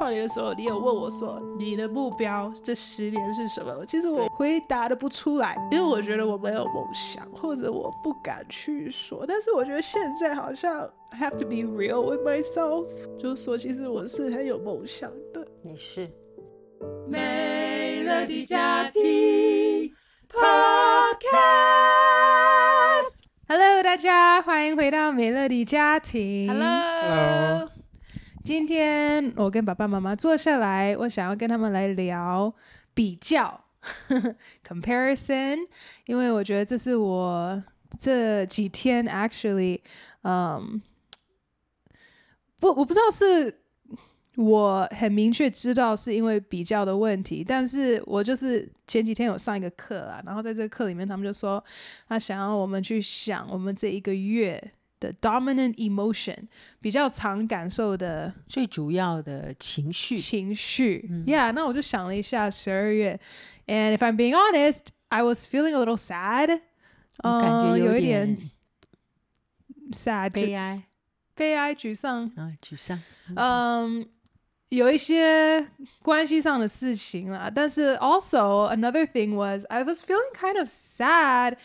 跨年的时候，你有问我说你的目标这十年是什么？其实我回答的不出来，因为我觉得我没有梦想，或者我不敢去说。但是我觉得现在好像 I have to be real with myself，就是说其实我是很有梦想的。你是美乐的家庭 Podcast，Hello，大家欢迎回到美乐的家庭。Hello。今天我跟爸爸妈妈坐下来，我想要跟他们来聊比较，comparison，因为我觉得这是我这几天 actually，嗯，不，我不知道是我很明确知道是因为比较的问题，但是我就是前几天有上一个课啊，然后在这个课里面，他们就说他想要我们去想我们这一个月。的 dominant emotion 比较常感受的最主要的情绪情绪、嗯、，Yeah，那我就想了一下十二月，and if I'm being honest, I was feeling a little sad，我感觉有一点，呃、有一点 sad，悲哀，悲哀，沮丧啊，沮丧，嗯，有一些关系上的事情啦，但是 also another thing was I was feeling kind of sad。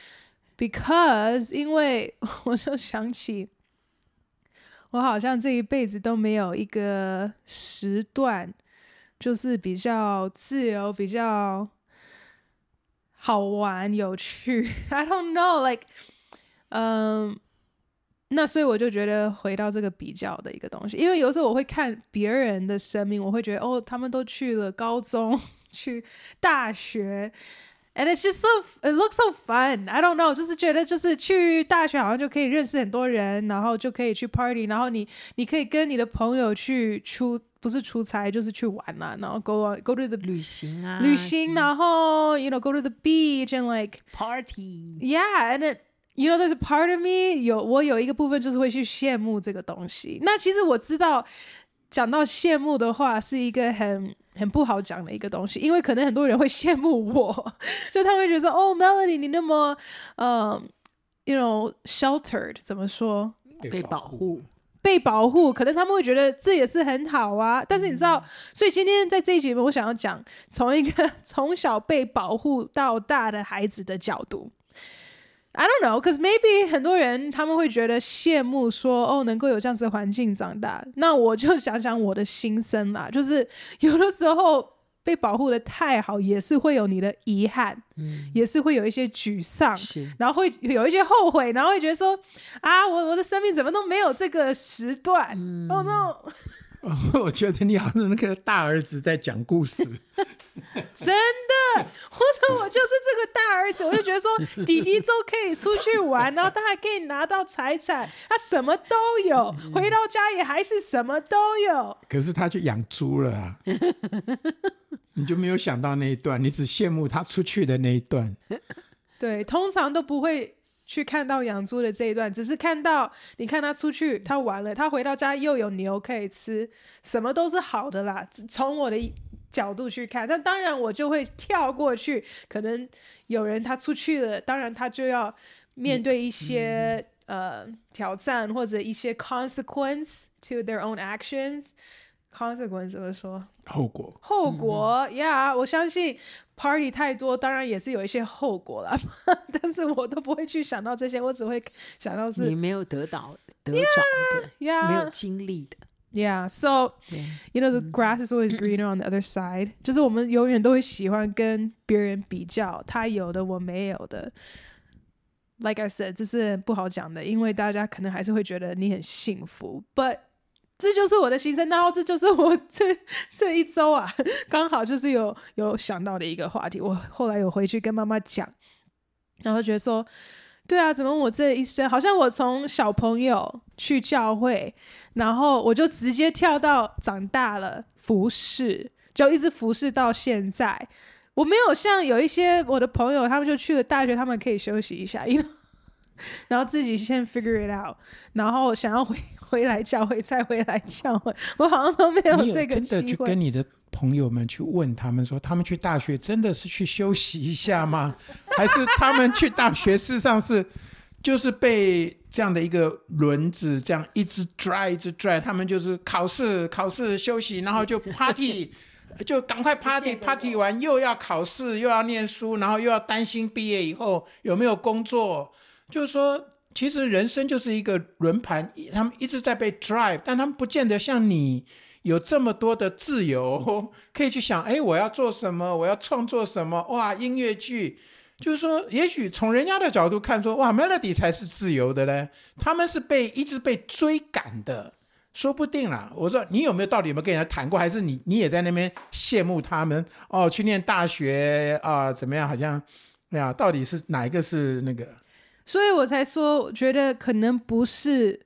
Because，因为 我就想起，我好像这一辈子都没有一个时段，就是比较自由、比较好玩、有趣。I don't know，like，嗯，那所以我就觉得回到这个比较的一个东西，因为有时候我会看别人的生命，我会觉得哦，他们都去了高中、去大学。And it's just so, it looks so fun. I don't know，就是觉得就是去大学好像就可以认识很多人，然后就可以去 party，然后你你可以跟你的朋友去出不是出差就是去玩嘛，然后 go on, go to the 旅行啊，旅行，然后 you know go to the beach and like party. Yeah, and it, you know there's a part of me 有我有一个部分就是会去羡慕这个东西。那其实我知道讲到羡慕的话是一个很。 很不好讲的一个东西，因为可能很多人会羡慕我，就他们会觉得说：“哦，Melody，你那么，嗯，you know sheltered，怎么说？被保护，被保护，可能他们会觉得这也是很好啊。但是你知道，嗯、所以今天在这一集里面，我想要讲从一个 从小被保护到大的孩子的角度。” I don't know, cause maybe 很多人他们会觉得羡慕说，说哦能够有这样子的环境长大。那我就想想我的心声啦，就是有的时候被保护的太好，也是会有你的遗憾，嗯，也是会有一些沮丧，然后会有一些后悔，然后会觉得说啊，我我的生命怎么都没有这个时段，嗯，Oh no！我觉得你好像那个大儿子在讲故事。真的，或者我就是这个大儿子，我就觉得说 弟弟都可以出去玩，然后他还可以拿到财产，他什么都有，回到家也还是什么都有。可是他去养猪了啊，你就没有想到那一段，你只羡慕他出去的那一段。对，通常都不会去看到养猪的这一段，只是看到你看他出去，他玩了，他回到家又有牛可以吃，什么都是好的啦。从我的。角度去看，但当然我就会跳过去。可能有人他出去了，当然他就要面对一些、嗯、呃挑战或者一些 consequence to their own actions。consequence 怎么说？后果。后果呀，yeah, 我相信 party 太多，当然也是有一些后果啦。但是我都不会去想到这些，我只会想到是你没有得到得着的，yeah, yeah. 没有经历的。Yeah, so you know the grass is always greener on the other side。就是我们永远都会喜欢跟别人比较，他有的我没有的。Like I said，这是不好讲的，因为大家可能还是会觉得你很幸福。But 这就是我的心声，然后这就是我这这一周啊，刚好就是有有想到的一个话题。我后来有回去跟妈妈讲，然后觉得说。对啊，怎么我这一生好像我从小朋友去教会，然后我就直接跳到长大了服侍，就一直服侍到现在。我没有像有一些我的朋友，他们就去了大学，他们可以休息一下，因为然后自己先 figure it out，然后想要回 回来教会再回来教会，我好像都没有这个机会。真的去跟你的朋友们去问他们说，他们去大学真的是去休息一下吗？还是他们去大学事实上是就是被这样的一个轮子这样一直拽一直拽，他们就是考试考试休息，然后就 party，就赶快 party party 完又要考试又要念书，然后又要担心毕业以后有没有工作。就是说，其实人生就是一个轮盘，他们一直在被 drive，但他们不见得像你有这么多的自由，可以去想，哎，我要做什么，我要创作什么，哇，音乐剧。就是说，也许从人家的角度看说，哇，Melody 才是自由的嘞，他们是被一直被追赶的，说不定啦。我说你有没有到底有没有跟人家谈过，还是你你也在那边羡慕他们哦？去念大学啊、怎么样？好像哎呀，到底是哪一个是那个？所以我才说，觉得可能不是，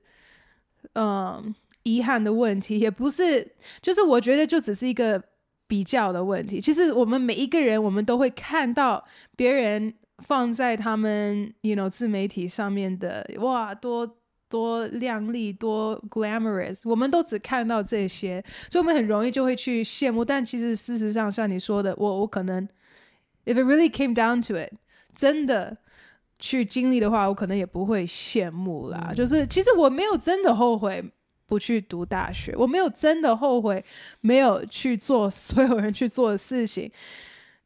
嗯、遗憾的问题，也不是，就是我觉得就只是一个。比较的问题，其实我们每一个人，我们都会看到别人放在他们，you know，自媒体上面的，哇，多多靓丽，多 glamorous，我们都只看到这些，所以我们很容易就会去羡慕。但其实事实上，像你说的，我我可能，if it really came down to it，真的去经历的话，我可能也不会羡慕啦。嗯、就是其实我没有真的后悔。不去读大学，我没有真的后悔，没有去做 所有人去做的事情，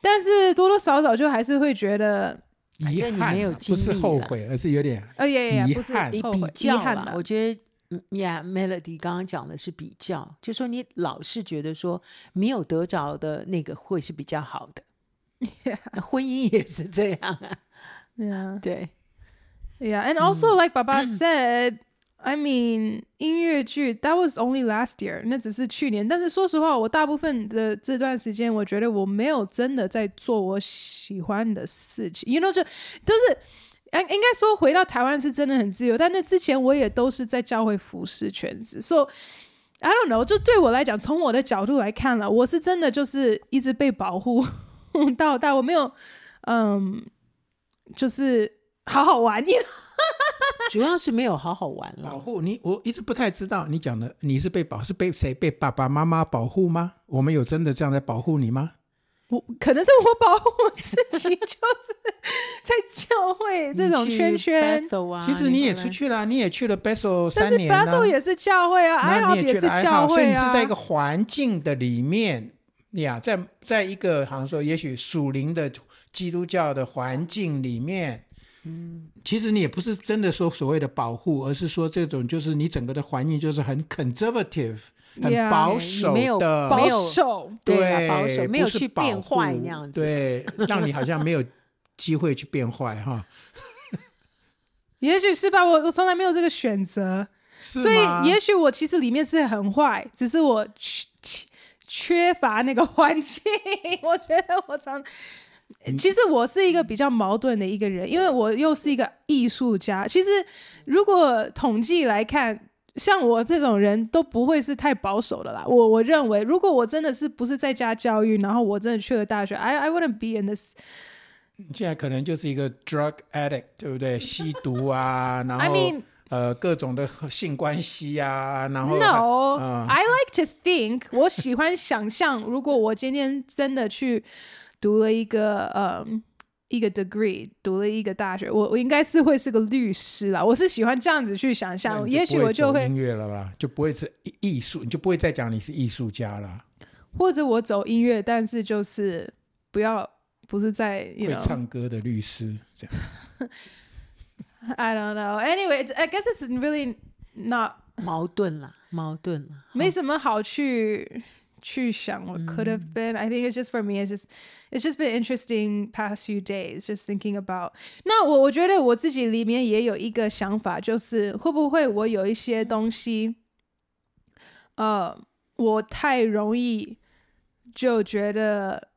但是多多少少就还是会觉得遗憾，不是后悔，而是有点呃，遗憾，你比较了。我觉得，Yeah，Melody 刚刚讲的是比较，就说你老是觉得说没有得着的那个会是比较好的，Yeah. 婚姻也是这样啊，Yeah，对，Yeah，and also like 爸爸 said。I mean，音乐剧 That was only last year，那只是去年。但是说实话，我大部分的这段时间，我觉得我没有真的在做我喜欢的事情。You know，就都是，应应该说回到台湾是真的很自由。但那之前我也都是在教会服侍圈子。So I don't know，就对我来讲，从我的角度来看了，我是真的就是一直被保护到大，我没有，嗯，就是好好玩。主要是没有好好玩了。保护你，我一直不太知道你讲的，你是被保是被谁被爸爸妈妈保护吗？我们有真的这样在保护你吗？我可能是我保护我自己，就是在教会这种圈圈。其实你也出去了，你也去了 Bethel 三年了。Bethel 也是教会啊，爱好也是教会啊。所以你是在一个环境的里面呀，在在一个好像说，也许属灵的基督教的环境里面。嗯，其实你也不是真的说所谓的保护，而是说这种就是你整个的环境就是很 conservative，很保守的，保守，对，保守，没有去变坏那样子，对，让你好像没有机会去变坏哈。也许是吧，我我从来没有这个选择，所以也许我其实里面是很坏，只是我缺缺乏那个环境。我觉得我常。其实我是一个比较矛盾的一个人，因为我又是一个艺术家。其实如果统计来看，像我这种人都不会是太保守的啦。我我认为，如果我真的是不是在家教育，然后我真的去了大学，I I wouldn't be in this。现在可能就是一个 drug addict，对不对？吸毒啊，然后 I mean 呃各种的性关系啊，然后 No，呃，I like to think，我喜欢想象，如果我今天真的去。读了一个呃一个 degree，读了一个大学，我我应该是会是个律师啦。我是喜欢这样子去想象，也许我就会音乐了啦，就不会是艺术，你就不会再讲你是艺术家了。或者我走音乐，但是就是不要不是在会唱歌的律师这样。I don't know. Anyway, I guess it's really not 矛盾了，矛盾了，没什么好去。去想 what could have been. I think it's just for me. It's just it's just been interesting past few days. Just thinking about. 那我我觉得我自己里面也有一个想法，就是会不会我有一些东西，呃，我太容易就觉得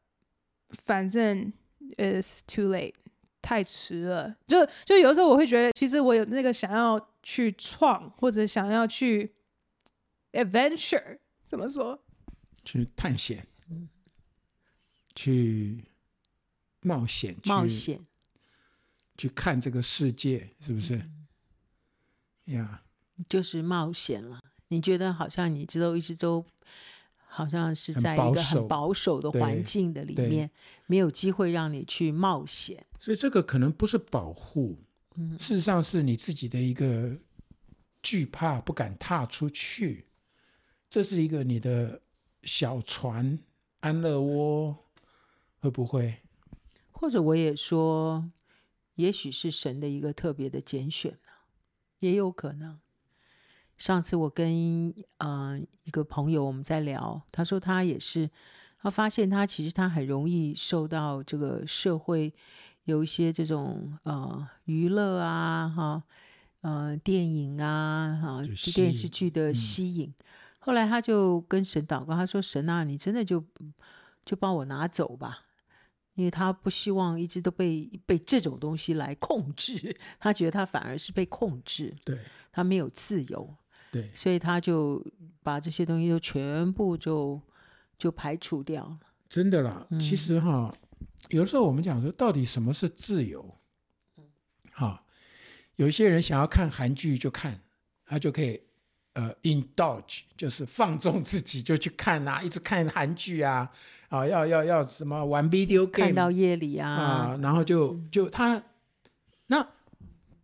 反正 is too late，太迟了。就就有时候我会觉得，其实我有那个想要去创或者想要去 adventure，怎么说？ 去探险，去冒险，冒险，去看这个世界，是不是？呀、嗯，Yeah 就是冒险了。你觉得好像你知道一直都好像是在一个很保守的环境的里面，没有机会让你去冒险。所以这个可能不是保护，嗯，事实上是你自己的一个惧怕，不敢踏出去。这是一个你的小船安乐窝，会不会？或者我也说，也许是神的一个特别的拣选呢，也有可能。上次我跟嗯、呃、一个朋友我们在聊，他说他也是，他发现他其实他很容易受到这个社会有一些这种呃娱乐啊哈呃电影啊哈电视剧的吸引。嗯后来他就跟神祷告，他说：“神啊，你真的就就帮我拿走吧，因为他不希望一直都被被这种东西来控制，他觉得他反而是被控制，对，他没有自由，对，所以他就把这些东西都全部就就排除掉了。真的啦，嗯、其实哈，有的时候我们讲说，到底什么是自由？好，有些人想要看韩剧就看，他就可以。”呃，indulge 就是放纵自己，就去看啊，一直看韩剧啊，啊，要要要什么玩 video game，看到夜里啊，啊，然后就就他，那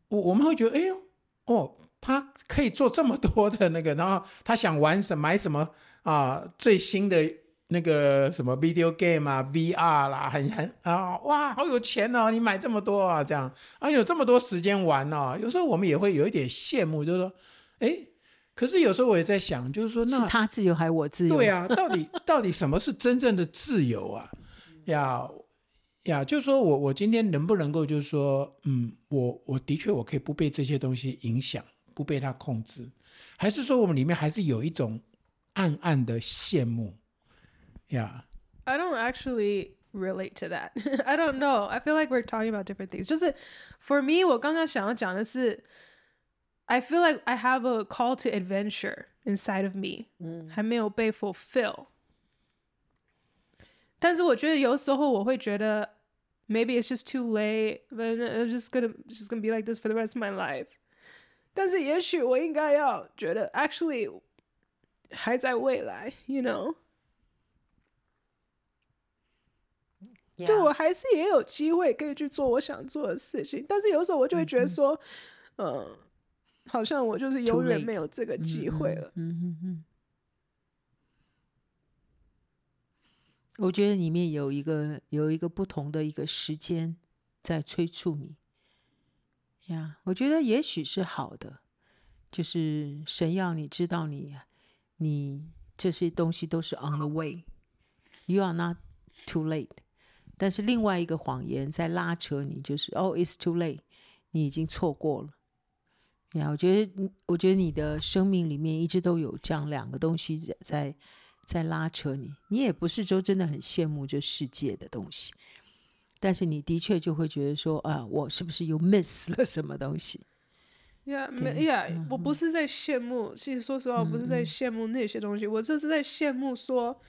我我们会觉得，哎呦，哦，他可以做这么多的那个，然后他想玩什么买什么啊，最新的那个什么 video game 啊，VR 啦，很很啊，哇，好有钱哦，你买这么多啊，这样啊，有这么多时间玩哦，有时候我们也会有一点羡慕，就是说，哎。可是有时候我也在想，就是说，那是他自由还是我自由？对啊，到底 到底什么是真正的自由啊？呀呀，就是说我我今天能不能够，就是说，嗯，我我的确我可以不被这些东西影响，不被它控制，还是说我们里面还是有一种暗暗的羡慕？呀，I don't actually relate to that. I don't know. I feel like we're talking about different things. 就是 for me，我刚刚想要讲的是。I feel like I have a call to adventure inside of me，嗯，还没有被 fulfill。但是我觉得有时候我会觉得，maybe it's just too late, but I'm just gonna just gonna be like this for the rest of my life。但是也许我应该要觉得，actually 还在未来，you know，就我还是也有机会可以去做我想做的事情。但是有时候我就会觉得说，嗯。呃 好像我就是永远没有这个机会了。嗯嗯嗯。我觉得里面有一个有一个不同的一个时间在催促你。呀，我觉得也许是好的，就是神要你知道你你这些东西都是 on the way，you are not too late。但是另外一个谎言在拉扯你，就是 oh it's too late，你已经错过了。呀，yeah, 我觉得，我觉得你的生命里面一直都有这样两个东西在在，在拉扯你。你也不是说真的很羡慕这世界的东西，但是你的确就会觉得说，啊，我是不是又 miss 了什么东西？呀，没呀，我不是在羡慕。其实说实话，我不是在羡慕那些东西，我就是在羡慕说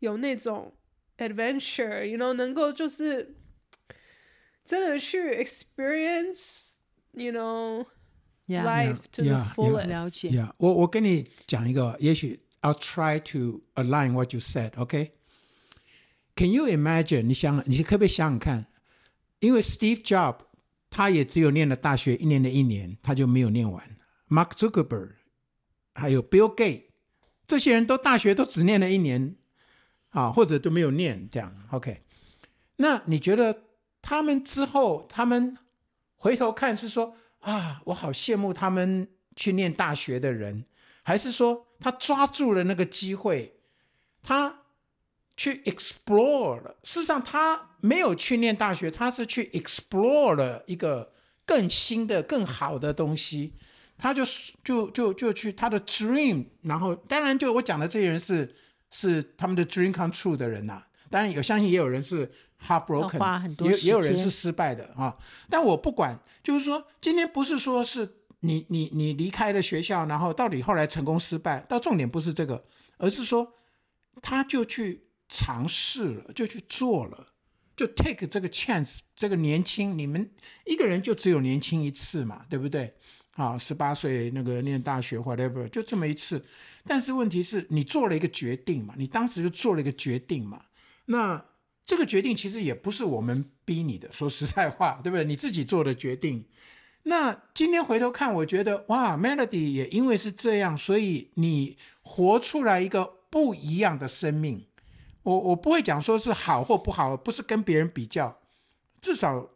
有那种 adventure，you know，能够就是真的去 experience，you know。Yeah, life to the fullest. 了解。Yeah，我我跟你讲一个，也许 I'll try to align what you said. OK? Can you imagine？你想，你可不可以想想看？因为 Steve Jobs 他也只有念了大学一年的一年，他就没有念完。Mark Zuckerberg 还有 Bill Gates 这些人都大学都只念了一年啊，或者都没有念这样。OK？那你觉得他们之后，他们回头看是说？啊，我好羡慕他们去念大学的人，还是说他抓住了那个机会，他去 explore 了。事实上，他没有去念大学，他是去 explore 了一个更新的、更好的东西。他就就就就去他的 dream，然后当然就我讲的这些人是是他们的 dream come true 的人呐、当然，有相信也有人是 heartbroken，也也有人是失败的啊。但我不管，就是说，今天不是说是你你你离开了学校，然后到底后来成功失败，到重点不是这个，而是说他就去尝试了，就去做了，就 take 这个 chance，这个年轻，你们一个人就只有年轻一次嘛，对不对？啊，十八岁那个念大学 whatever，就这么一次。但是问题是你做了一个决定嘛，你当时就做了一个决定嘛。那这个决定其实也不是我们逼你的，说实在话，对不对？你自己做的决定。那今天回头看，我觉得哇，Melody 也因为是这样，所以你活出来一个不一样的生命。我我不会讲说是好或不好，不是跟别人比较，至少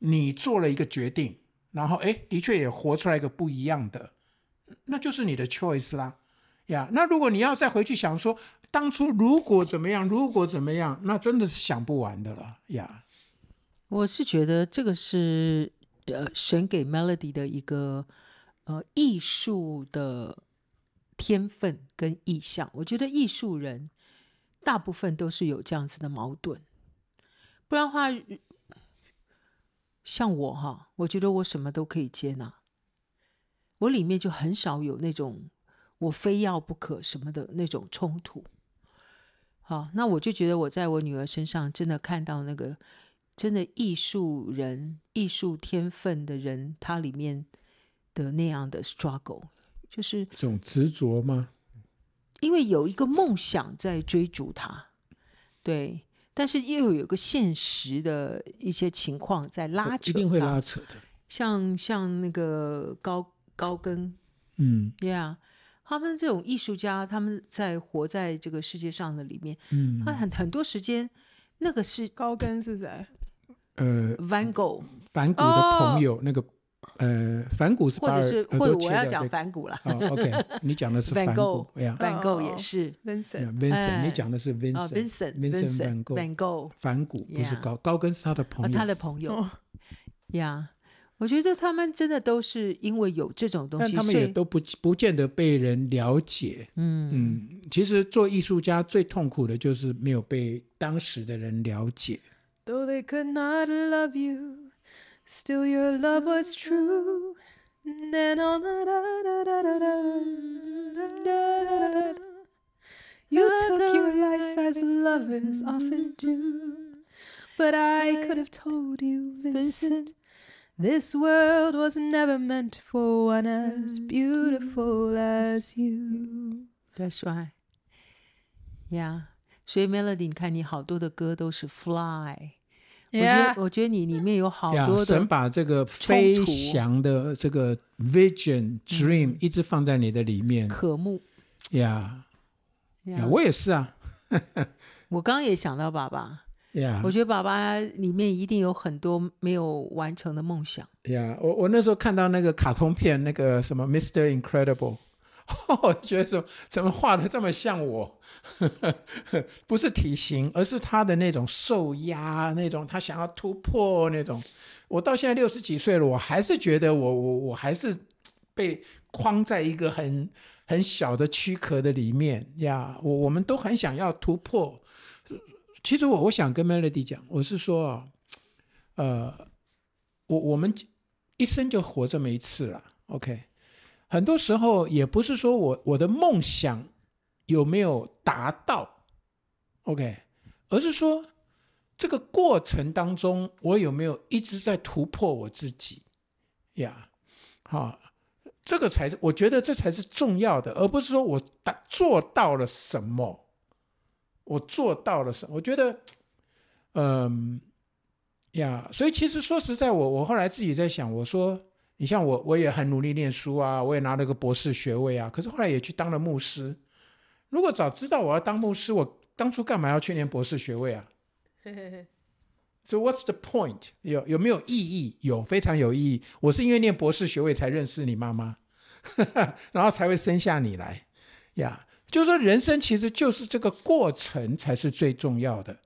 你做了一个决定，然后哎，的确也活出来一个不一样的，那就是你的 choice 啦，呀。那如果你要再回去想说，当初如果怎么样，如果怎么样，那真的是想不完的了呀。我是觉得这个是。呃，神给 Melody 的一个呃艺术的天分跟意向，我觉得艺术人大部分都是有这样子的矛盾，不然的话，像我哈，我觉得我什么都可以接纳，我里面就很少有那种我非要不可什么的那种冲突。好，那我就觉得我在我女儿身上真的看到那个。真的艺术人、艺术天分的人，他里面的那样的 struggle，就是这种执着吗？因为有一个梦想在追逐他，对，但是又有一个现实的一些情况在拉扯，一定会拉扯的。像像那个高高跟，嗯，Yeah，他们这种艺术家，他们在活在这个世界上的里面，嗯，他很很多时间，那个是高跟是谁？呃，Van Gogh，梵谷的朋友，那个呃，梵谷是，或者是，或者我要讲梵谷了。OK，你讲的是梵谷，Van Gogh 也是，Vincent，Vincent，你讲的是 Vincent，Vincent，Van Gogh，梵谷不是高，高跟是他的朋友，他的朋友。呀，我觉得他们真的都是因为有这种东西，但他们也都不不见得被人了解。嗯嗯，其实做艺术家最痛苦的就是没有被当时的人了解。Though they could not love you, still your love was true. Then all da da da da da da da da. You took your life as lovers often do. But I could have told you, Vincent, this world was never meant for one as beautiful as you. That's right. Yeah. 所以 Melody，你看你好多的歌都是 Fly，Yeah. 我觉得我觉得你里面有好多的神把这个飞翔的这个 Vision Dream 一直放在你的里面，渴慕呀呀，我也是啊。我刚刚也想到爸爸，呀，我觉得爸爸里面一定有很多没有完成的梦想。呀，我我那时候看到那个卡通片，那个什么 Mr. Incredible。我觉得说怎么画的这么像我，不是体型，而是他的那种受压，那种他想要突破那种。我到现在六十几岁了，我还是觉得我我我还是被框在一个很很小的躯壳的里面呀。我我们都很想要突破。其实我我想跟 Melody 讲，我是说啊，呃，我我们一生就活这么一次了，OK。很多时候也不是说我我的梦想有没有达到，OK，而是说这个过程当中我有没有一直在突破我自己呀？好，这个才是我觉得这才是重要的，而不是说我达做到了什么，我做到了什么？我觉得，嗯，呀，所以其实说实在，我我后来自己在想，我说。你像我，我也很努力念书啊，我也拿了个博士学位啊，可是后来也去当了牧师。如果早知道我要当牧师，我当初干嘛要去念博士学位啊？So what's the point？有有没有意义？有，非常有意义。我是因为念博士学位才认识你妈妈，然后才会生下你来呀。就是说，人生其实就是这个过程才是最重要的。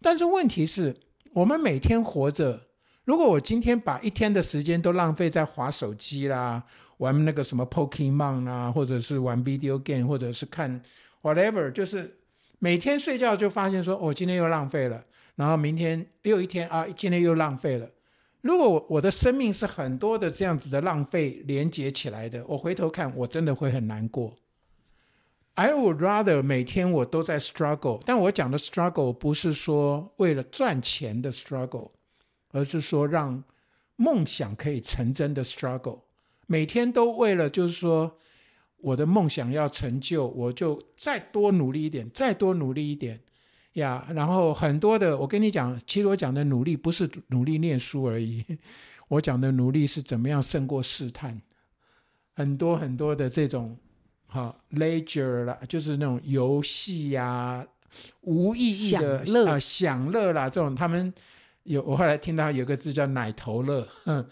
但是问题是我们每天活着。如果我今天把一天的时间都浪费在滑手机啦、玩那个什么 Pokemon 啊，或者是玩 video game，或者是看 whatever，就是每天睡觉就发现说，哦，今天又浪费了，然后明天又一天啊，今天又浪费了。如果我的生命是很多的这样子的浪费连接起来的，我回头看，我真的会很难过。I would rather 每天我都在 struggle，但我讲的 struggle 不是说为了赚钱的 struggle。而是说，让梦想可以成真的 struggle，每天都为了就是说，我的梦想要成就，我就再多努力一点，再多努力一点呀。然后很多的，我跟你讲，其实我讲的努力不是努力念书而已，我讲的努力是怎么样胜过试探，很多很多的这种哈 leisure 啦，就是那种游戏呀，无意义的啊享乐，呃、享乐啦，这种他们有我后来听到有个字叫奶头乐，嗯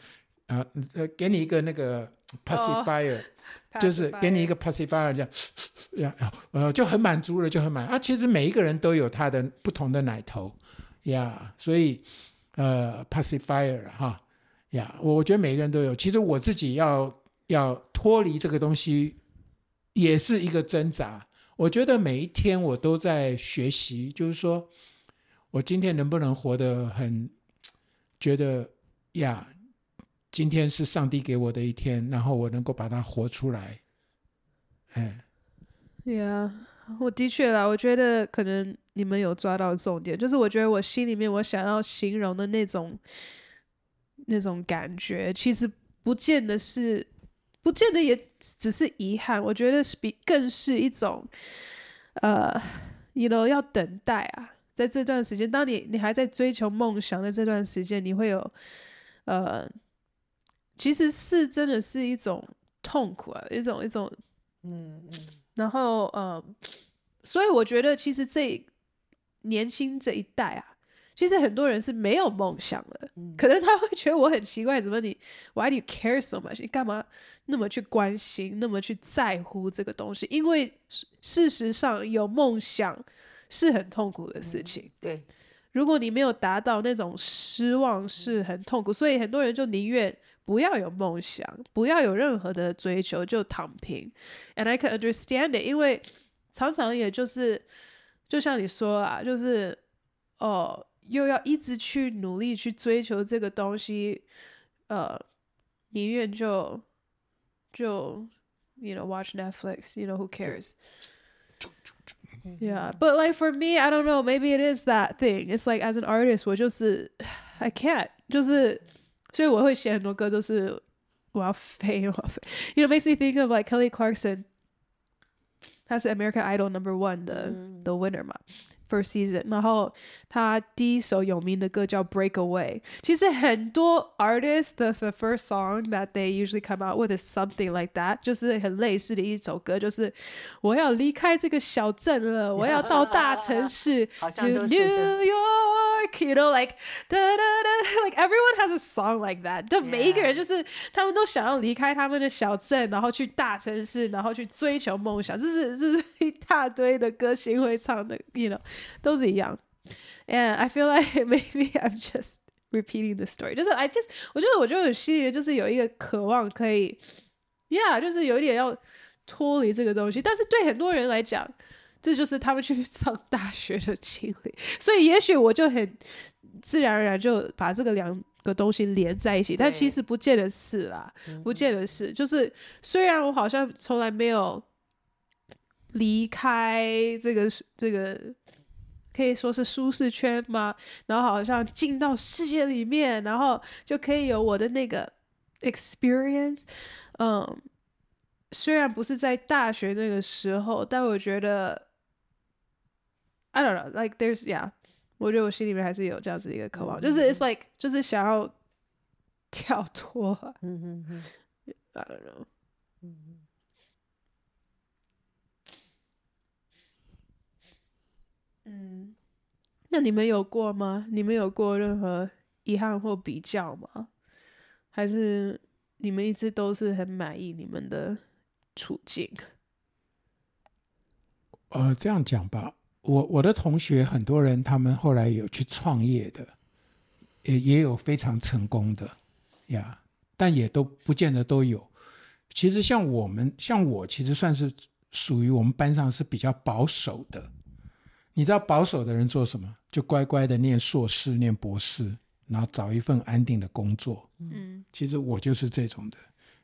啊呃，给你一个那个 pacifier。Oh. 就是给你一个 pacifier 这样，呃，就很满足了，就很满啊。其实每一个人都有他的不同的奶头呀，所以呃 pacifier 哈呀，我我觉得每个人都有。其实我自己要要脱离这个东西，也是一个挣扎。我觉得每一天我都在学习，就是说我今天能不能活得很觉得呀。今天是上帝给我的一天，然后我能够把它活出来。哎，Yeah，我的确啦，我觉得可能你们有抓到重点，就是我觉得我心里面我想要形容的那种那种感觉，其实不见得是，不见得也只是遗憾，我觉得是比更是一种，呃，you know，要等待啊，在这段时间，当你你还在追求梦想的这段时间，你会有，呃。其实是真的是一种痛苦啊，一种一种，嗯嗯，然后呃，所以我觉得其实这年轻这一代啊，其实很多人是没有梦想的，嗯、可能他会觉得我很奇怪，怎么你 Why do you care so much？你干嘛那么去关心，那么去在乎这个东西？因为事实上有梦想是很痛苦的事情，嗯、对。如果你没有达到那种失望，是很痛苦，所以很多人就宁愿。不要有梦想，不要有任何的追求，就躺平。And I can understand it，因为常常也就是，就像你说啊，就是哦，又要一直去努力去追求这个东西，呃，宁愿就就，you know, watch Netflix，you know, who cares? Yeah, but like for me, I don't know, maybe it is that thing. It's like as an artist，我就是 I can't，就是。所以我会写很多歌，就是我要飞，我要飞。You know, makes me think of like Kelly Clarkson，他是 American Idol Number One 的的 winner 嘛。 First season，然后他第一首有名的歌叫《Breakaway》。其实很多 artists 的 the first song that they usually come out with is something like that，就是很类似的一首歌，就是我要离开这个小镇了，我要到大城市，to New York，you know like da da da like everyone has a song like that。就每一个人就是他们都想要离开他们的小镇，然后去大城市，然后去追求梦想。这是这是一大堆的歌星会唱的，you know。都是一样，and I feel like maybe I'm just repeating the story。就是 I just，我觉得我觉得我心里就是有一个渴望，可以，Yeah，就是有一点要脱离这个东西。但是对很多人来讲， 这就是他们去 上大学的经历。所以也许我就很自然而然就把这个两个东西连在一起，但其实不见得是啦，不见得是。就是虽然我好像从来没有离开这个这个。可以说是舒适圈吗？然后好像进到世界里面，然后就可以有我的那个 experience。嗯，虽然不是在大学那个时候，但我觉得，I don't know, like there's yeah，我觉得我心里面还是有这样子一个渴望，嗯、就是 it's like 就是想要跳脱。嗯嗯嗯，I don't know。嗯嗯，那你们有过吗？你们有过任何遗憾或比较吗？还是你们一直都是很满意你们的处境？呃，这样讲吧，我我的同学很多人，他们后来有去创业的，也也有非常成功的呀，但也都不见得都有。其实像我们，像我，其实算是属于我们班上是比较保守的。你知道保守的人做什么？就乖乖的念硕士、念博士，然后找一份安定的工作。嗯，其实我就是这种的，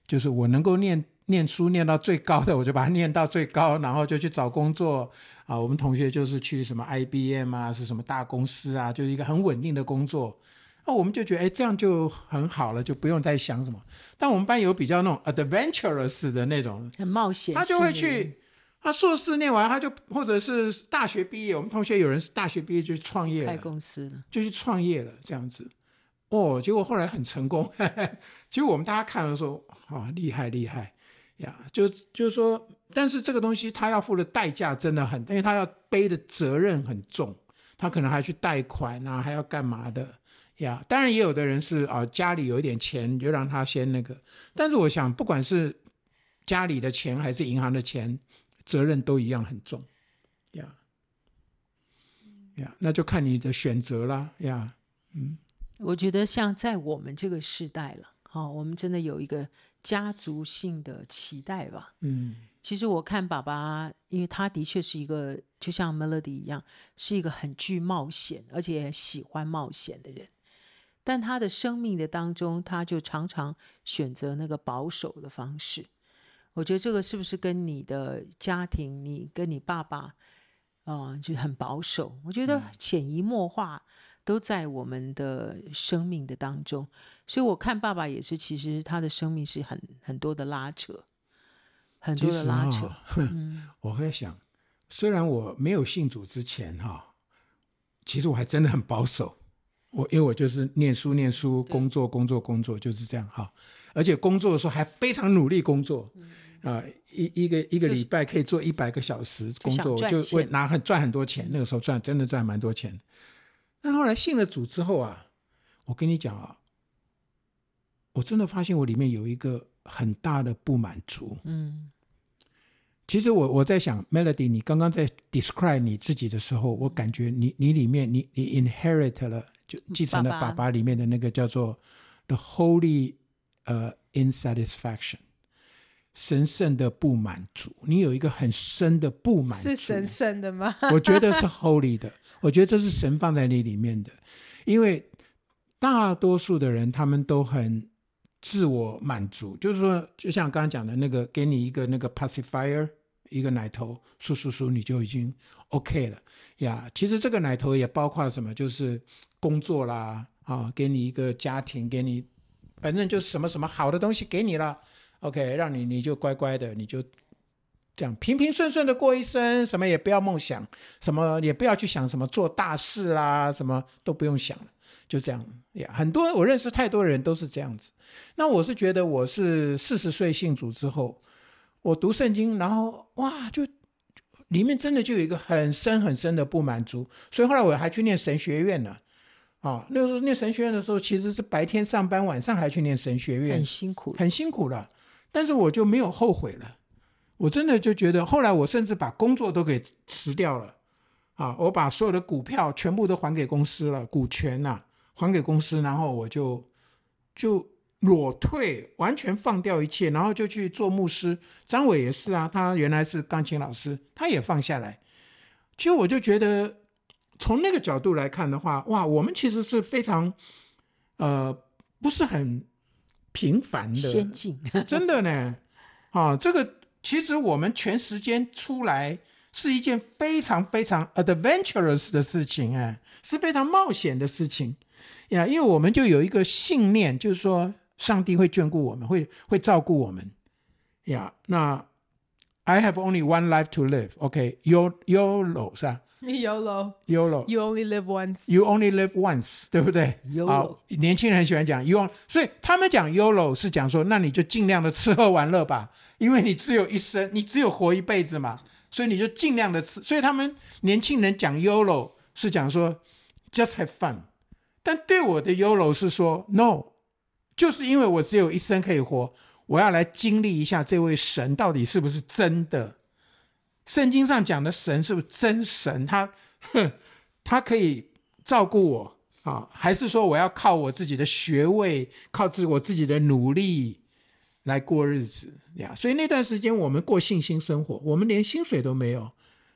就是我能够念念书念到最高的，我就把它念到最高，然后就去找工作。啊，我们同学就是去什么 IBM 啊，是什么大公司啊，就是一个很稳定的工作。那我们就觉得，哎，这样就很好了，就不用再想什么。但我们班有比较那种 adventurous 的那种，很冒险，他就会去。他硕士念完，他就或者是大学毕业。我们同学有人是大学毕业就去创业了，开公司了，就去创业了这样子。哦，结果后来很成功。其实我们大家看了说，啊，厉害厉害呀！就就是说，但是这个东西他要付的代价真的很，因为他要背的责任很重，他可能还去贷款啊，还要干嘛的呀？当然也有的人是啊，家里有一点钱，就让他先那个。但是我想，不管是家里的钱还是银行的钱，责任都一样很重呀呀，那就看你的选择啦呀，嗯。我觉得像在我们这个时代了，哦，我们真的有一个家族性的期待吧。嗯，其实我看爸爸，因为他的确是一个就像 Melody 一样，是一个很具冒险而且喜欢冒险的人，但他的生命的当中，他就常常选择那个保守的方式。我觉得这个是不是跟你的家庭，你跟你爸爸，嗯、呃，就很保守？我觉得潜移默化。都在我们的生命的当中，所以我看爸爸也是，其实他的生命是很很多的拉扯，很多的拉扯。哦嗯、我会想，虽然我没有信主之前哈，其实我还真的很保守。我因为我就是念书念书，工作工作工作就是这样哈，而且工作的时候还非常努力工作，啊、嗯，一、呃、一个一个礼拜可以做一百个小时工作，就，就会拿很赚很多钱。那个时候赚真的赚蛮多钱。但后来信了主之后啊，我跟你讲啊，我真的发现我里面有一个很大的不满足。嗯，其实我我在想，Melody，你刚刚在 describe 你自己的时候，我感觉你你里面你你 inherit 了，就继承了爸爸里面的那个叫做 the holy 呃、uh, insatisfaction。神圣的不满足，你有一个很深的不满足，是神圣的吗？我觉得是 holy 的，我觉得这是神放在你里面的，因为大多数的人他们都很自我满足，就是说，就像刚刚讲的那个，给你一个那个 pacifier，一个奶头，舒舒舒，你就已经 OK 了呀。其实这个奶头也包括什么，就是工作啦，啊，给你一个家庭，给你，反正就是什么什么好的东西给你了。OK，让你你就乖乖的，你就这样平平顺顺的过一生，什么也不要梦想，什么也不要去想什么做大事啦，什么都不用想了，就这样呀。很多我认识太多人都是这样子。那我是觉得我是四十岁信主之后，我读圣经，然后哇，就里面真的就有一个很深很深的不满足，所以后来我还去念神学院了。啊，那时候念神学院的时候，其实是白天上班，晚上还去念神学院，很辛苦，很辛苦了。但是我就没有后悔了，我真的就觉得，后来我甚至把工作都给辞掉了，啊，我把所有的股票全部都还给公司了，股权呐、啊、还给公司，然后我就就裸退，完全放掉一切，然后就去做牧师。张伟也是啊，他原来是钢琴老师，他也放下来。其实我就觉得，从那个角度来看的话，哇，我们其实是非常，呃，不是很。平凡的先进，真的呢，啊，这个其实我们全时间出来是一件非常非常 adventurous 的事情，哎，是非常冒险的事情。呀，因为我们就有一个信念，就是说上帝会眷顾我们，会会照顾我们。呀。那 I have only one life to live，OK，YOLO 是吧 YOLO，YOLO，You only live once. You only live once，对不对？YOLO，好，年轻人很喜欢讲 YOLO，所以他们讲 YOLO 是讲说，那你就尽量的吃喝玩乐吧，因为你只有一生，你只有活一辈子嘛，所以你就尽量的吃。所以他们年轻人讲 YOLO 是讲说 Just have fun，但对我的 YOLO 是说 No，就是因为我只有一生可以活，我要来经历一下这位神到底是不是真的。圣经上讲的神是不是真神？他，哼，他可以照顾我啊？还是说我要靠我自己的学位，靠自我自己的努力来过日子呀？所以那段时间我们过信心生活，我们连薪水都没有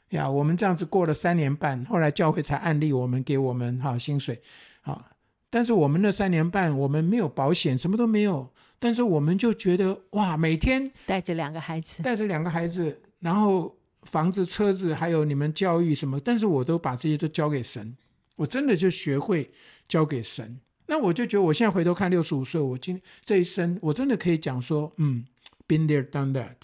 呀。我们这样子过了三年半，后来教会才案例我们，给我们哈薪水啊。但是我们那三年半，我们没有保险，什么都没有。但是我们就觉得哇，每天带着两个孩子，带着两个孩子，然后。房子、车子，还有你们教育什么，但是我都把这些都交给神，我真的就学会交给神。那我就觉得，我现在回头看六十五岁，我今这一生，我真的可以讲说，嗯，been there done that，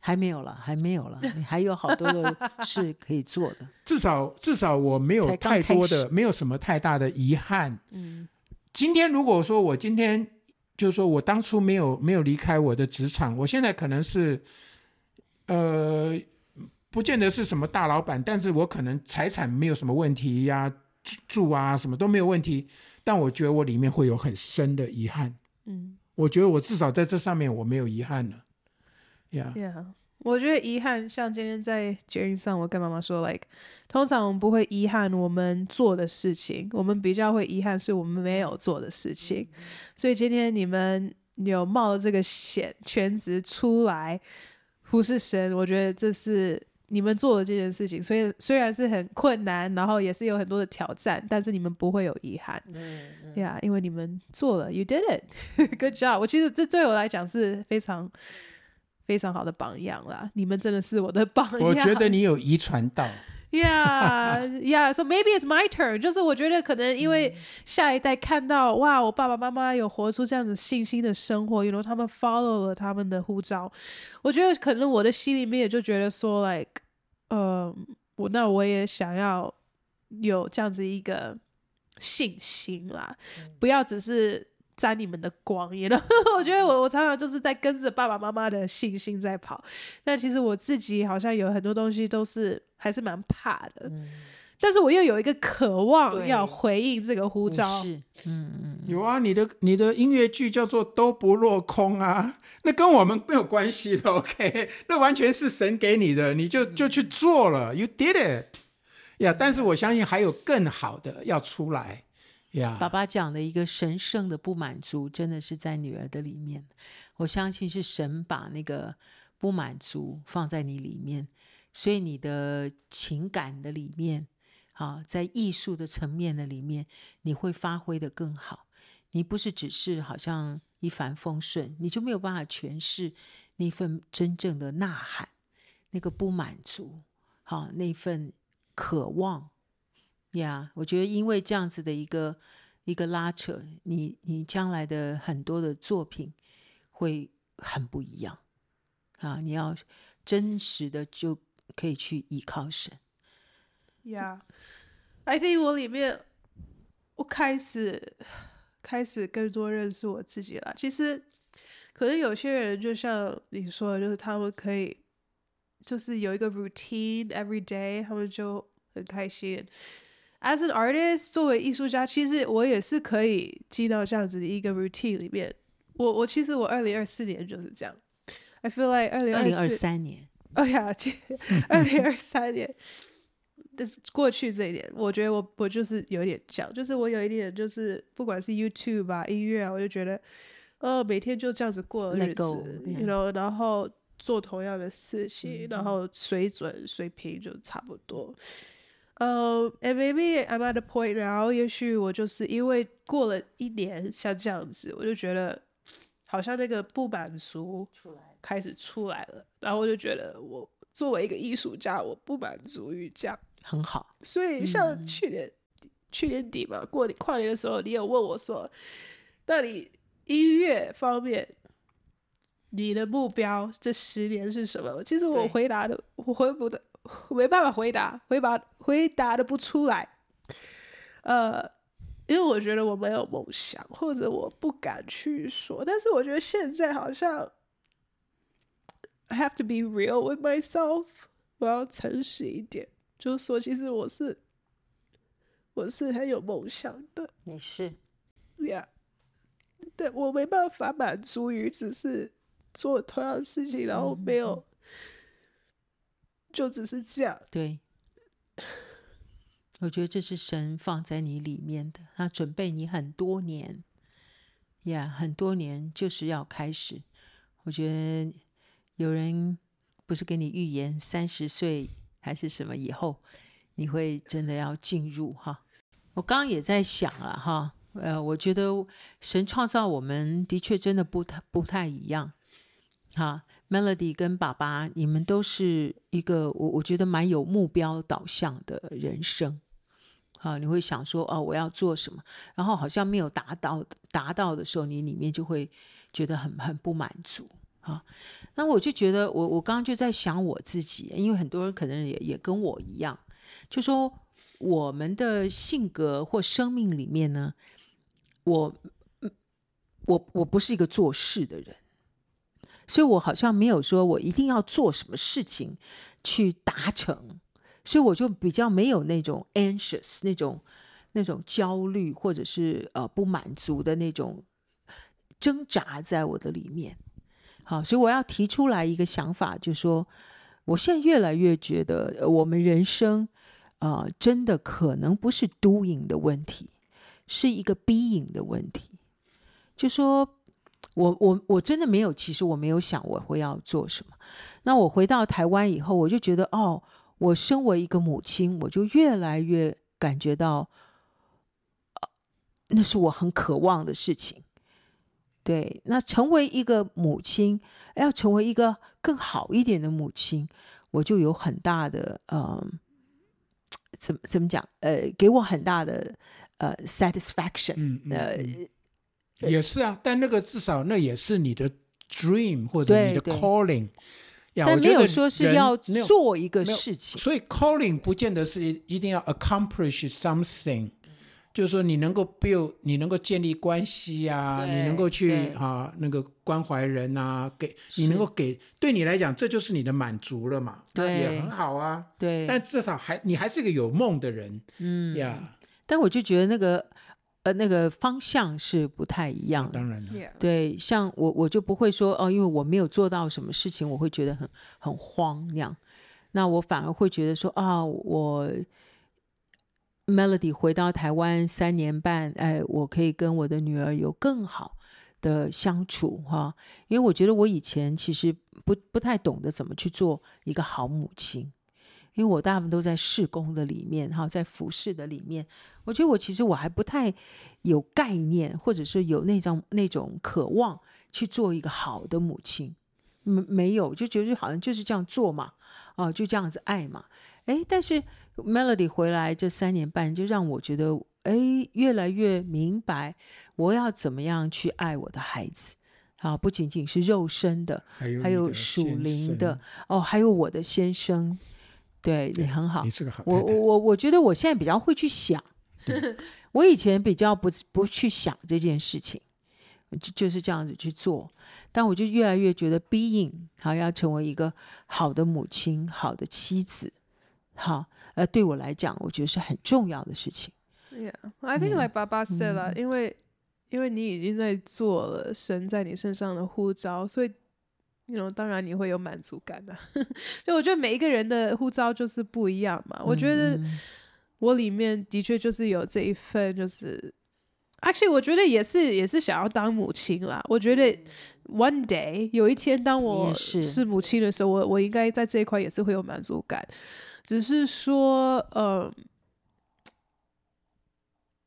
还没有了，还没有了，你还有好多的事可以做的。至少至少我没有太多的，没有什么太大的遗憾。嗯，今天如果说我今天就是说我当初没有没有离开我的职场，我现在可能是呃，不见得是什么大老板，但是我可能财产没有什么问题呀、啊，住啊什么都没有问题，但我觉得我里面会有很深的遗憾。嗯，我觉得我至少在这上面我没有遗憾了。Yeah. Yeah. 我觉得遗憾，像今天在捷运上，我跟妈妈说，like，通常我们不会遗憾我们做的事情，我们比较会遗憾是我们没有做的事情。嗯、所以今天你们有冒了这个险，全职出来服侍神，我觉得这是你们做的这件事情。所以虽然是很困难，然后也是有很多的挑战，但是你们不会有遗憾。嗯嗯。Yeah，因为你们做了，You did it，Good job。我其实这对我来讲是非常。非常好的榜样啦！你们真的是我的榜样。我觉得你有遗传到。Yeah, yeah. So maybe it's my turn. 就是我觉得可能因为下一代看到、嗯、哇，我爸爸妈妈有活出这样子信心的生活，you know，他们 follow 了他们的护照。我觉得可能我的心里面也就觉得说，like，呃，我那我也想要有这样子一个信心啦，嗯、不要只是。沾你们的光，也呢？我觉得我我常常就是在跟着爸爸妈妈的信心在跑，但其实我自己好像有很多东西都是还是蛮怕的，嗯、但是我又有一个渴望要回应这个呼召。是，嗯嗯，有啊，你的你的音乐剧叫做都不落空啊，那跟我们没有关系的，OK，那完全是神给你的，你就就去做了、嗯、，You did it，呀、yeah, 但是我相信还有更好的要出来。爸爸讲的一个神圣的不满足，真的是在女儿的里面。我相信是神把那个不满足放在你里面，所以你的情感的里面，啊，在艺术的层面的里面，你会发挥得更好。你不是只是好像一帆风顺，你就没有办法诠释那份真正的呐喊，那个不满足，好，那份渴望。呀，yeah, 我觉得因为这样子的一个一个拉扯，你你将来的很多的作品会很不一样啊！你要真实的就可以去依靠神。Yeah，I think 我里面我开始开始更多认识我自己了。其实可能有些人就像你说的，就是他们可以就是有一个 routine every day，他们就很开心。As an artist，作为艺术家，其实我也是可以进到这样子的一个 routine 里面。我我其实我二零二四年就是这样。I feel like 二零二三年，哎呀，二零二三年，但是过去这一年，我觉得我我就是有一点这样，就是我有一点就是不管是 YouTube 啊音乐啊，我就觉得，哦，每天就这样子过日子，you know，然后做同样的事情，然后水准水平就差不多。呃、maybe I'm at a point now，也许我就是因为过了一年像这样子，我就觉得好像那个不满足开始出来了，然后我就觉得我作为一个艺术家，我不满足于这样，很好。所以像去年、嗯、去年底嘛，过年跨年的时候，你有问我说，那你音乐方面你的目标这十年是什么？其实我回答的，我回不的。没办法回答，回答回答的不出来，呃，因为我觉得我没有梦想，或者我不敢去说。但是我觉得现在好像，I have to be real with myself，我要诚实一点，就是说，其实我是，我是很有梦想的。你是，Yeah，对，我没办法满足于只是做同样的事情，然后没有。嗯就只是这样。对，我觉得这是神放在你里面的，他准备你很多年，呀、很多年就是要开始。我觉得有人不是给你预言三十岁还是什么以后，你会真的要进入哈。我刚刚也在想了哈，呃，我觉得神创造我们的确真的不太不太一样，哈。Melody 跟爸爸，你们都是一个我我觉得蛮有目标导向的人生，啊，你会想说哦，我要做什么，然后好像没有达到达到的时候，你里面就会觉得很很不满足啊。那我就觉得，我我刚刚就在想我自己，因为很多人可能也也跟我一样，就说我们的性格或生命里面呢，我我我不是一个做事的人，所以我好像没有说我一定要做什么事情去达成，所以我就比较没有那种 anxious 那种那种焦虑或者是呃不满足的那种挣扎在我的里面。好，所以我要提出来一个想法，就是说，我现在越来越觉得，我们人生啊、呃，真的可能不是 doing 的问题，是一个 being 的问题。就说我我我真的没有，其实我没有想我会要做什么。那我回到台湾以后，我就觉得，哦，我身为一个母亲，我就越来越感觉到，呃，那是我很渴望的事情。对，那成为一个母亲，要成为一个更好一点的母亲，我就有很大的呃，怎么怎么讲？呃，给我很大的呃 satisfaction。嗯，呃，也是啊，但那个至少那也是你的 dream 或者你的 calling。但没有说是要做一个事情，所以 calling 不见得是一定要 accomplish something。就是说，你能够 build，你能够建立关系啊，你能够去啊那个关怀人啊，给你能够给，对你来讲，这就是你的满足了嘛，对，也很好啊。对，但至少还你还是个有梦的人，嗯呀。但我就觉得那个呃那个方向是不太一样的，当然了，对，像我我就不会说哦，因为我没有做到什么事情，我会觉得很很慌那样，那我反而会觉得说啊我。Melody 回到台湾三年半，哎，我可以跟我的女儿有更好的相处哈，因为我觉得我以前其实不不太懂得怎么去做一个好母亲，因为我大部分都在事工的里面哈，在服饰的里面，我觉得我其实我还不太有概念，或者是有那种那种渴望去做一个好的母亲，没没有，就觉得好像就是这样做嘛，啊，就这样子爱嘛，哎，但是。Melody 回来这三年半，就让我觉得，哎，越来越明白我要怎么样去爱我的孩子。啊，不仅仅是肉身的，还有，还有属灵的，哦，还有我的先生。对，对你很好，你是个好。我我我我觉得我现在比较会去想，我以前比较不不去想这件事情，就就是这样子去做。但我就越来越觉得，being 好要成为一个好的母亲，好的妻子。好，呃，对我来讲，我觉得是很重要的事情。Yeah，I think like 爸爸 said 了，因为因为你已经在做了神在你身上的呼召，所以那种 you know, 当然你会有满足感的。就我觉得每一个人的护照就是不一样嘛。嗯、我觉得我里面的确就是有这一份，就是 actually 我觉得也是也是想要当母亲啦。我觉得 one day 有一天当我是母亲的时候，我我应该在这一块也是会有满足感。只是说，嗯、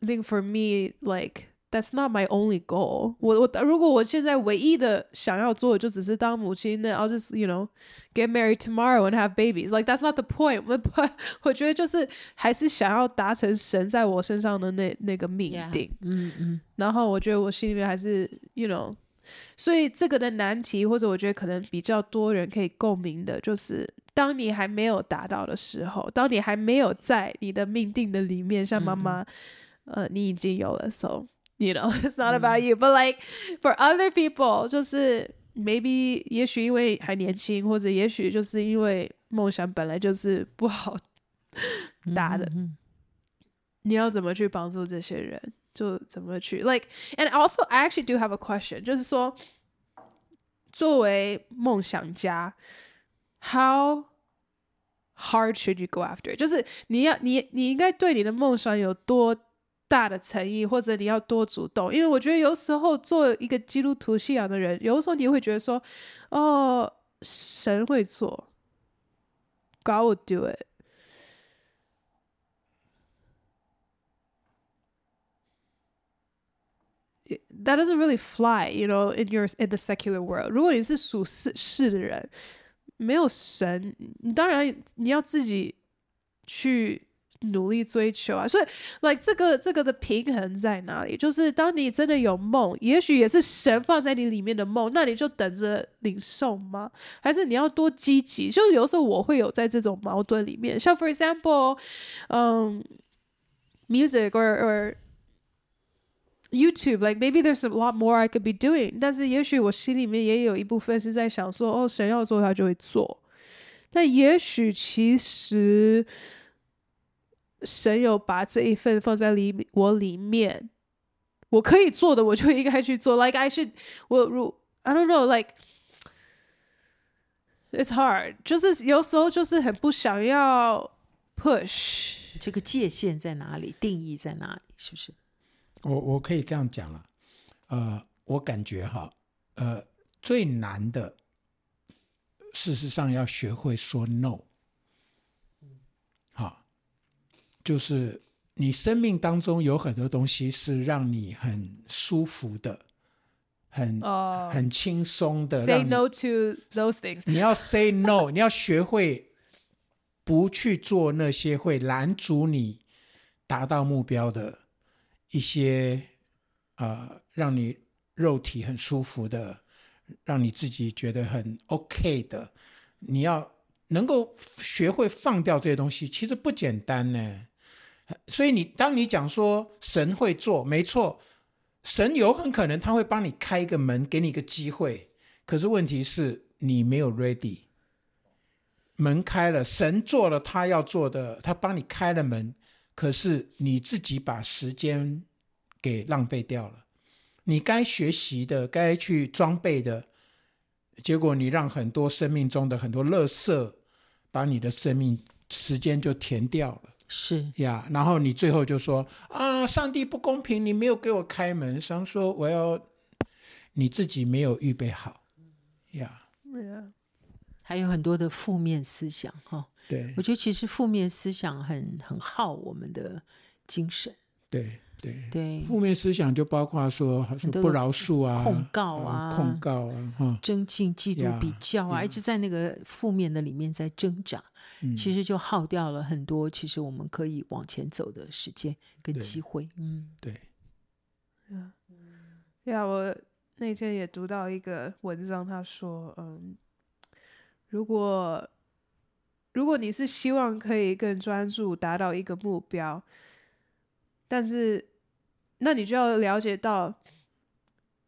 um，I think for me, like that's not my only goal 我。我我如果我现在唯一的想要做的就只是当母亲，那 I'll just you know get married tomorrow and have babies. Like that's not the point. But, but 我觉得就是还是想要达成神在我身上的那那个命定。嗯、嗯。Mm-hmm. 然后我觉得我心里面还是 you know，所以这个的难题或者我觉得可能比较多人可以共鸣的就是。当你还没有达到的时候，当你还没有在你的命定的里面，像妈妈，嗯、呃，你已经有了，so you know it's not about you,、嗯、but like for other people，就是 maybe 也许因为还年轻，或者也许就是因为梦想本来就是不好达的，嗯、你要怎么去帮助这些人，就怎么去 like and also I actually do have a question，就是说作为梦想家。How hard should you go after？就是你要你你应该对你的梦想有多 大的诚意，或者你要多主动？因为我觉得有时候做一个基督徒信仰的人，有时候你会觉得说，哦，神会做，God will do it。That doesn't really fly, you know, in your in the secular world。如果你是属世世的人。没有神，你当然你要自己去努力追求啊。所以，like 这个这个的平衡在哪里？就是当你真的有梦，也许也是神放在你里面的梦，那你就等着领受吗？还是你要多积极？就有时候我会有在这种矛盾里面，像 for example，嗯，music or or YouTube like maybe there's a lot more I could be doing，但是也许我心里面也有一部分是在想说，哦，神要做他就会做。但也许其实神有把这一份放在里我里面，我可以做的我就应该去做。Like I should，我如 I don't know like it's hard，就是有时候就是很不想要 push 这个界限在哪里，定义在哪里，是不是？我我可以这样讲了，呃，我感觉哈，呃，最难的，事实上要学会说 no，好，就是你生命当中有很多东西是让你很舒服的，很、uh, 很轻松的，say no to those things，你要 say no，你要学会不去做那些会拦阻你达到目标的。一些呃，让你肉体很舒服的，让你自己觉得很 OK 的，你要能够学会放掉这些东西，其实不简单呢。所以你当你讲说神会做，没错，神有很可能他会帮你开一个门，给你一个机会。可是问题是你没有 ready，门开了，神做了他要做的，他帮你开了门。可是你自己把时间给浪费掉了，你该学习的、该去装备的，结果你让很多生命中的很多垃圾，把你的生命时间就填掉了。是呀，然后你最后就说啊，上帝不公平，你没有给我开门。想说我要你自己没有预备好呀。Yeah. 还有很多的负面思想哈。对，我觉得其实负面思想很很耗我们的精神。对对对，负面思想就包括说，好像不饶恕啊、控告啊、嗯、控告啊、哈、争竞、嫉妒、比较啊，一直在那个负面的里面在挣扎，其实就耗掉了很多其实我们可以往前走的时间跟机会。嗯，对。嗯，对啊，我那天也读到一个文章，他说，嗯，如果。如果你是希望可以更专注达到一个目标，但是那你就要了解到，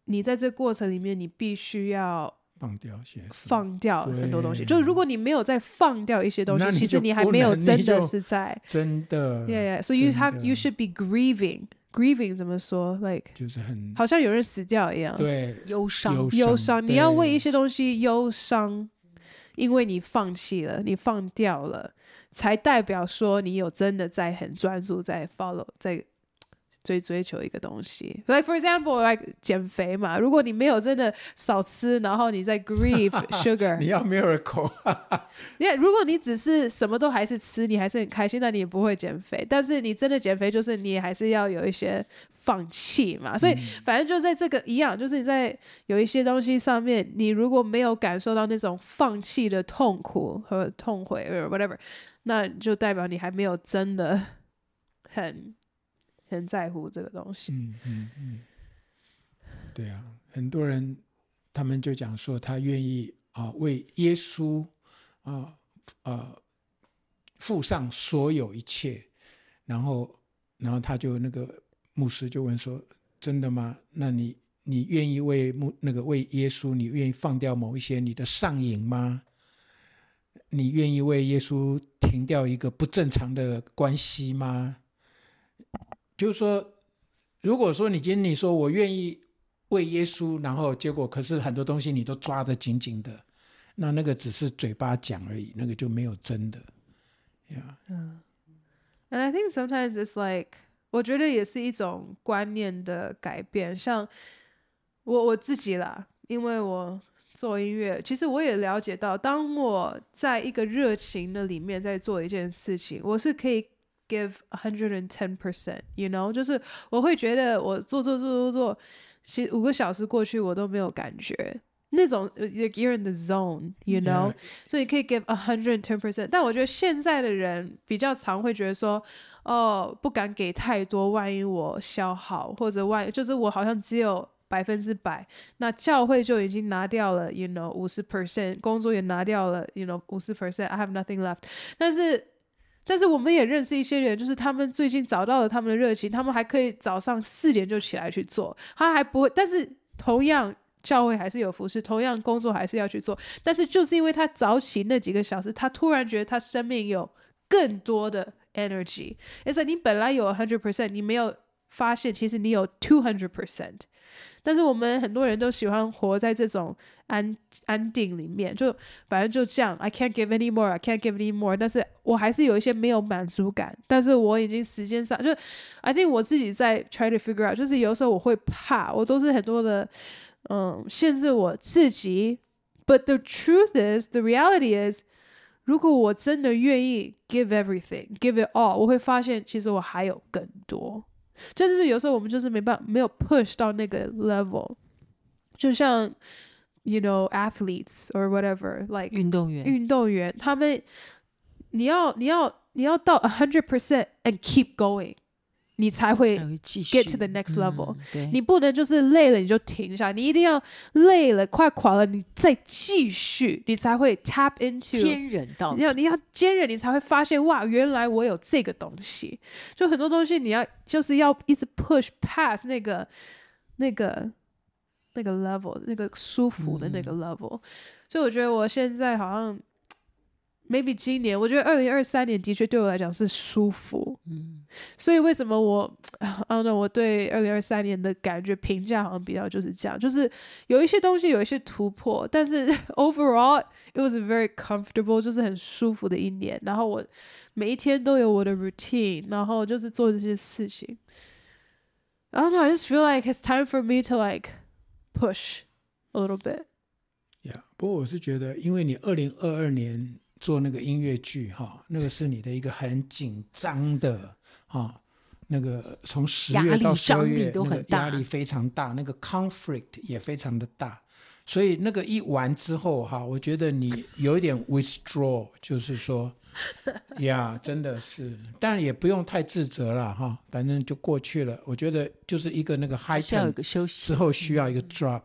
你在这过程里面，你必须要放掉些放掉很多东西。就是如果你没有再放掉一些东西，其实你还没有真的是在真的。Yeah, yeah. So you have, you should be grieving. Grieving 怎么说？Like 就是很好像有人死掉一样。对，忧伤，忧伤。你要为一些东西忧伤。因为你放弃了，你放掉了，才代表说你有真的在很专注在 follow 在追追求一个东西。Like for example, like 减肥嘛，如果你没有真的少吃，然后你在 grieve sugar，你要 miracle。yeah, 如果你只是什么都还是吃，你还是很开心，那你也不会减肥。但是你真的减肥，就是你还是要有一些。放弃嘛，所以反正就在这个一样，就是你在有一些东西上面，你如果没有感受到那种放弃的痛苦和痛悔 whatever，那就代表你还没有真的很很在乎这个东西。嗯嗯嗯，对啊，很多人他们就讲说，他愿意啊为耶稣啊呃付上所有一切，然后然后他就那个。牧师就问说：“真的吗？那你你愿意为牧那个为耶稣，你愿意放掉某一些你的上瘾吗？你愿意为耶稣停掉一个不正常的关系吗？就是说，如果说你今天你说我愿意为耶稣，然后结果可是很多东西你都抓得紧紧的，那那个只是嘴巴讲而已，那个就没有真的。Yeah. 嗯 And I think sometimes it's like. 我觉得也是一种观念的改变，像我我自己啦，因为我做音乐，其实我也了解到，当我在一个热情的里面在做一件事情，我是可以 give a hundred and ten percent，you know，就是我会觉得我做做做做做，其实五个小时过去我都没有感觉。那种 you're in the zone，you know，所以可以 give a hundred and ten percent。但我觉得现在的人比较常会觉得说，哦，不敢给太多，万一我消耗，或者万一就是我好像只有百分之百，那教会就已经拿掉了，you know，五十 percent，工作也拿掉了，you know，五十 percent，I have nothing left。但是但是我们也认识一些人，就是他们最近找到了他们的热情，他们还可以早上四点就起来去做，他还不会。但是同样教会还是有服侍，同样工作还是要去做。但是就是因为他早起那几个小时，他突然觉得他生命有更多的 energy。而且你本来有 hundred percent，你没有发现其实你有 two hundred percent。但是我们很多人都喜欢活在这种安安定里面，就反正就这样。I can't give any more, I can't give any more。但是我还是有一些没有满足感。但是我已经时间上就，I think 我自己在 try to figure out，就是有时候我会怕，我都是很多的嗯限制我自己。But the truth is, the reality is，如果我真的愿意 give everything, give it all，我会发现其实我还有更多。就是有时候我们就是没办法，没有 push 到那个 level，就像 you know athletes or whatever like 运动员，运动员他们，你要你要你要到 a hundred percent and keep going。 你才会 get to the next level，嗯。你不能就是累了你就停下，你一定要累了快垮了，你再继续，你才会 tap into 坚韧到。你要你要坚韧，你才会发现哇，原来我有这个东西。就很多东西你要就是要一直 push past 那个那个那个 level，那个舒服的那个 level，嗯。所以我觉得我现在好像。Maybe 今年，我觉得二零二三年的确对我来讲是舒服，嗯，所以为什么我啊，那我对二零二三年的感觉评价好像比较就是这样，就是有一些东西有一些突破，但是 overall it was very comfortable，就是很舒服的一年。然后我每一天都有我的 routine，然后就是做这些事情。I don't know, I just feel like it's time for me to like push a little bit. Yeah，不过我是觉得，因为你二零二二年。做那个音乐剧哈，那个是你的一个很紧张的哈，那个从十月到十二月那个压力非常大，那个 conflict 也非常的大，所以那个一完之后哈，我觉得你有一点 withdraw，就是说，呀，真的是，但也不用太自责了哈，反正就过去了。我觉得就是一个那个 high time 之后需要一个 drop，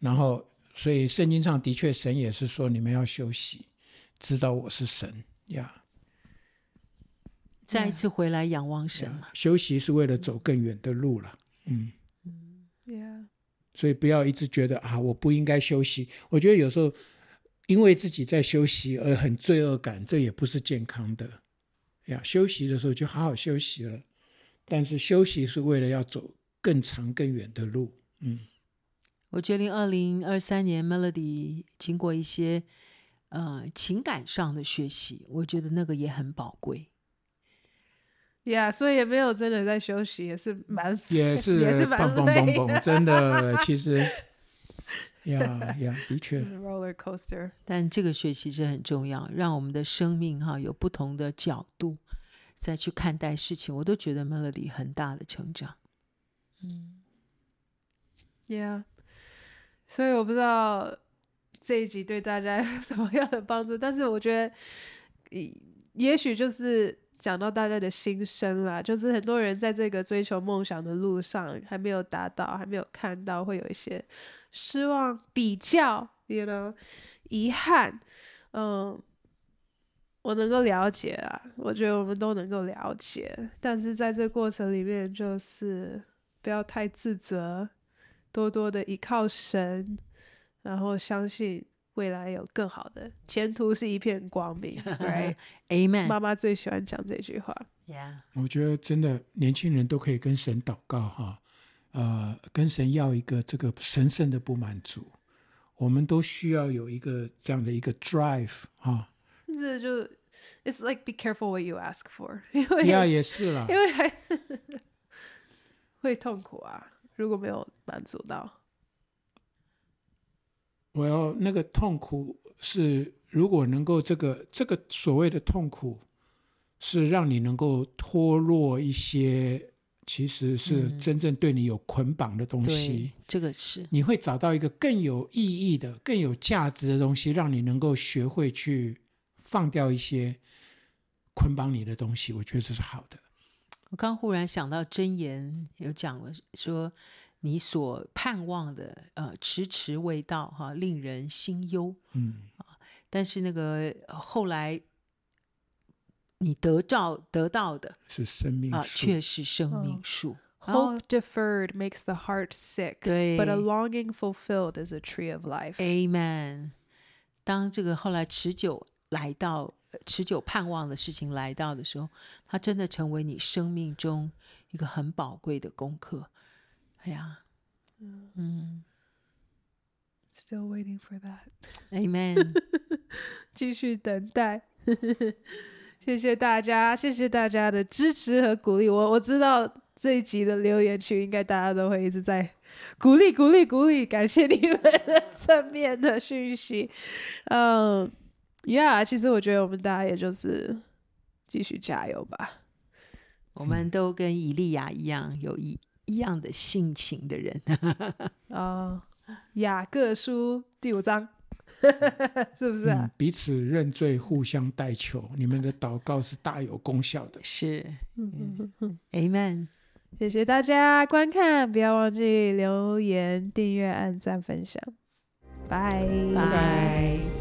然后所以圣经上的确神也是说你们要休息。知道我是神呀，yeah. 再一次回来仰望神. Yeah. 休息是为了走更远的路了。嗯，Yeah. 所以不要一直觉得啊，我不应该休息。我觉得有时候因为自己在休息而很罪恶感，这也不是健康的呀。Yeah. 休息的时候就好好休息了，但是休息是为了要走更长更远的路。嗯，我决定二零二三年 Melody 经过一些。呃，情感上的学习，我觉得那个也很宝贵。Yeah，，所以也没有真的在休息，也是蛮 也是也是蛮累的，真的，其实呀 呀，的确，roller coaster。但这个学习是很重要，让我们的生命哈有不同的角度再去看待事情，我都觉得 Melody 很大的成长。嗯，Yeah，所以我不知道。这一集对大家有 什么样的帮助？但是我觉得，也许就是讲到大家的心声啦。就是很多人在这个追求梦想的路上还没有达到，还没有看到，会有一些失望、比较，you know，遗憾。嗯，我能够了解啊，我觉得我们都能够了解。但是在这过程里面，就是不要太自责，多多的依靠神。然后相信未来有更好的前途，是一片光明，Right？Amen。妈妈最喜欢讲这句话。Yeah。我觉得真的年轻人都可以跟神祷告哈，呃，跟神要一个这个神圣的不满足，我们都需要有一个这样的一个 drive 哈。这就 It's like be careful what you ask for，因为呀也是啦，因为还 会痛苦啊，如果没有满足到。我要那个痛苦是，如果能够这个这个所谓的痛苦，是让你能够脱落一些，其实是真正对你有捆绑的东西。嗯、这个是你会找到一个更有意义的、更有价值的东西，让你能够学会去放掉一些捆绑你的东西。我觉得这是好的。我刚忽然想到箴言有讲了说。你所盼望的，呃，迟迟未到，哈，令人心忧。嗯，但是那个后来你得到得到的是生命啊，却是生命树。Oh. Hope deferred makes the heart sick, 对 but a longing fulfilled is a tree of life. Amen。当这个后来持久来到、持久盼望的事情来到的时候，它真的成为你生命中一个很宝贵的功课。哎呀，嗯 Still waiting for that.，Amen。继续等待。谢谢大家，谢谢大家的支持和鼓励。我我知道这一集的留言区，应该大家都会一直在鼓励、鼓励、鼓励，感谢你们的正面的讯息。嗯，Yeah，其实我觉得我们大家也就是继续加油吧。我们都跟以利亚一样，有一一样的性情的人。哦，雅各书第五章。是不是啊？嗯，彼此认罪，互相代求，你们的祷告是大有功效的。是，嗯，Amen。谢谢大家观看，不要忘记留言、订阅、按赞、分享。拜拜。